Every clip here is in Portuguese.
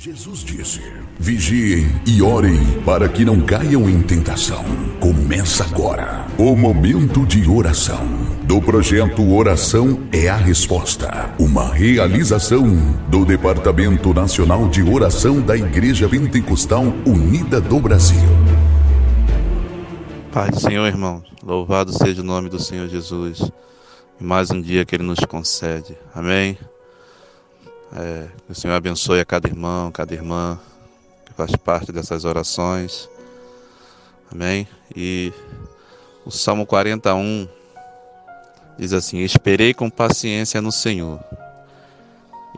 Jesus disse: Vigiem e orem para que não caiam em tentação. Começa agora o momento de oração do projeto Oração é a Resposta, uma realização do Departamento Nacional de Oração da Igreja Pentecostal Unida do Brasil. Pai Senhor, irmão, louvado seja o nome do Senhor Jesus. Mais um dia que Ele nos concede. Amém. É, que o Senhor abençoe a cada irmão, cada irmã que faz parte dessas orações. Amém? E o Salmo 41 diz assim: Esperei com paciência no Senhor,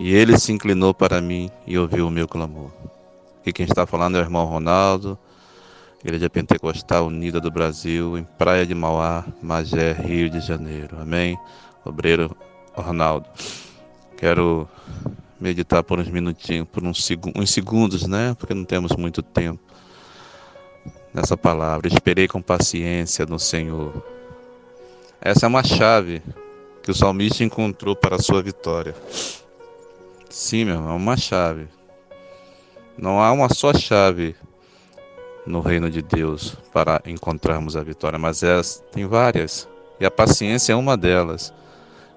e ele se inclinou para mim e ouviu o meu clamor. Aqui quem está falando é o irmão Ronaldo, Igreja Pentecostal Unida do Brasil, em Praia de Mauá, Magé, Rio de Janeiro. Amém? Obreiro Ronaldo. Quero meditar por uns minutinhos, por uns, seg uns segundos, né? Porque não temos muito tempo nessa palavra. Esperei com paciência no Senhor. Essa é uma chave que o salmista encontrou para a sua vitória. Sim, meu irmão, é uma chave. Não há uma só chave no reino de Deus para encontrarmos a vitória, mas é, tem várias. E a paciência é uma delas.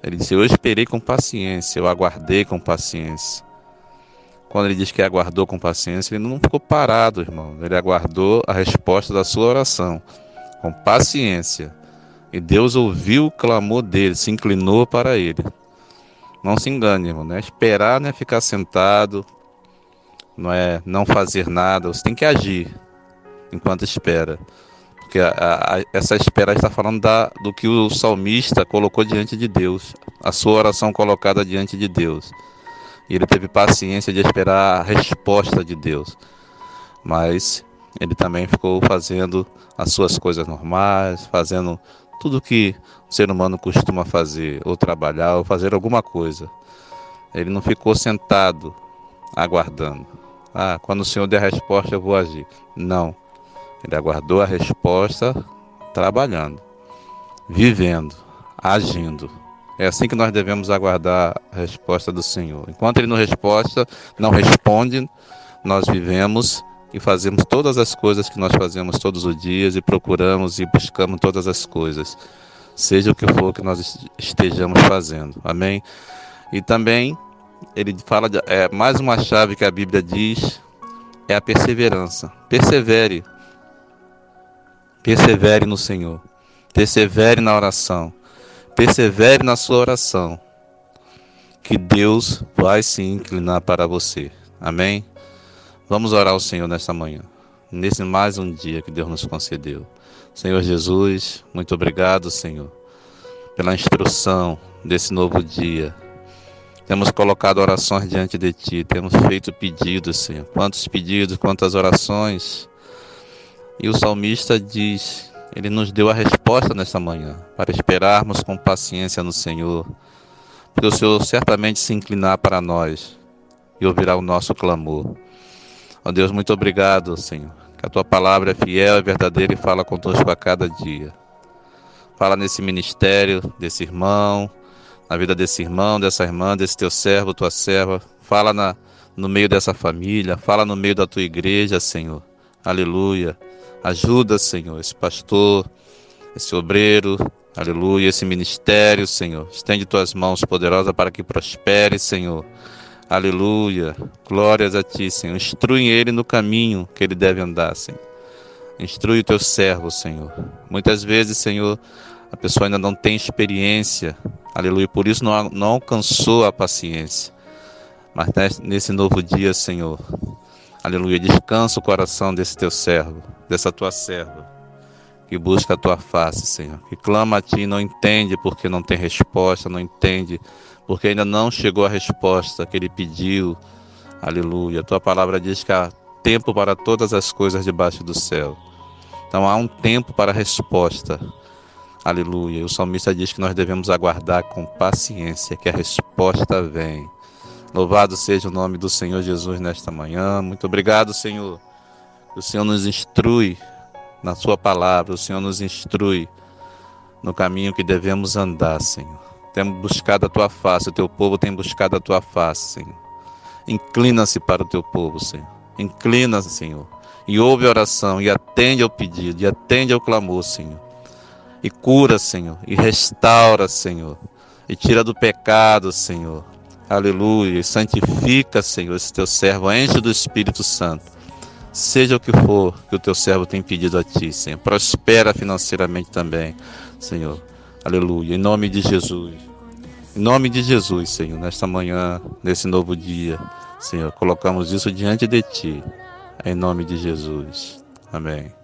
Ele disse: Eu esperei com paciência, eu aguardei com paciência. Quando ele diz que aguardou com paciência, ele não ficou parado, irmão. Ele aguardou a resposta da sua oração com paciência. E Deus ouviu o clamor dele, se inclinou para ele. Não se engane, irmão. Não é esperar, não é ficar sentado, não é não fazer nada. Você tem que agir enquanto espera. Porque a, a, essa espera está falando da, do que o salmista colocou diante de Deus, a sua oração colocada diante de Deus. E ele teve paciência de esperar a resposta de Deus. Mas ele também ficou fazendo as suas coisas normais, fazendo tudo que o ser humano costuma fazer, ou trabalhar, ou fazer alguma coisa. Ele não ficou sentado aguardando. Ah, quando o Senhor der a resposta, eu vou agir. Não. Ele aguardou a resposta trabalhando, vivendo, agindo. É assim que nós devemos aguardar a resposta do Senhor. Enquanto Ele não resposta, não responde, nós vivemos e fazemos todas as coisas que nós fazemos todos os dias e procuramos e buscamos todas as coisas, seja o que for que nós estejamos fazendo. Amém? E também ele fala de, é mais uma chave que a Bíblia diz é a perseverança. Persevere Persevere no Senhor. Persevere na oração. Persevere na sua oração. Que Deus vai se inclinar para você. Amém? Vamos orar ao Senhor nesta manhã. Nesse mais um dia que Deus nos concedeu. Senhor Jesus, muito obrigado, Senhor, pela instrução desse novo dia. Temos colocado orações diante de Ti, temos feito pedidos, Senhor. Quantos pedidos, quantas orações e o salmista diz: Ele nos deu a resposta nesta manhã, para esperarmos com paciência no Senhor, porque o Senhor certamente se inclinar para nós e ouvirá o nosso clamor. Ó Deus, muito obrigado, Senhor, que a tua palavra é fiel e verdadeira e fala conosco a cada dia. Fala nesse ministério desse irmão, na vida desse irmão, dessa irmã, desse teu servo, tua serva. Fala na, no meio dessa família, fala no meio da tua igreja, Senhor. Aleluia. Ajuda, Senhor, esse pastor, esse obreiro, aleluia, esse ministério, Senhor. Estende tuas mãos poderosas para que prospere, Senhor. Aleluia. Glórias a ti, Senhor. Instrui ele no caminho que ele deve andar, Senhor. Instrui o teu servo, Senhor. Muitas vezes, Senhor, a pessoa ainda não tem experiência, aleluia, por isso não, não alcançou a paciência. Mas nesse novo dia, Senhor, Aleluia. Descansa o coração desse teu servo, dessa tua serva, que busca a tua face, Senhor. Que clama a ti e não entende porque não tem resposta, não entende porque ainda não chegou a resposta que ele pediu. Aleluia. A tua palavra diz que há tempo para todas as coisas debaixo do céu. Então há um tempo para a resposta. Aleluia. O salmista diz que nós devemos aguardar com paciência que a resposta vem. Louvado seja o nome do Senhor Jesus nesta manhã. Muito obrigado, Senhor. O Senhor nos instrui na Sua palavra, o Senhor nos instrui no caminho que devemos andar, Senhor. Temos buscado a Tua face, o Teu povo tem buscado a Tua face, Senhor. Inclina-se para o teu povo, Senhor. Inclina-se, Senhor. E ouve a oração, e atende ao pedido, e atende ao clamor, Senhor. E cura, Senhor. E restaura, Senhor. E tira do pecado, Senhor. Aleluia. Santifica, Senhor, esse teu servo. Enche do Espírito Santo. Seja o que for que o teu servo tem pedido a ti, Senhor. Prospera financeiramente também, Senhor. Aleluia. Em nome de Jesus. Em nome de Jesus, Senhor, nesta manhã, nesse novo dia, Senhor, colocamos isso diante de Ti. Em nome de Jesus. Amém.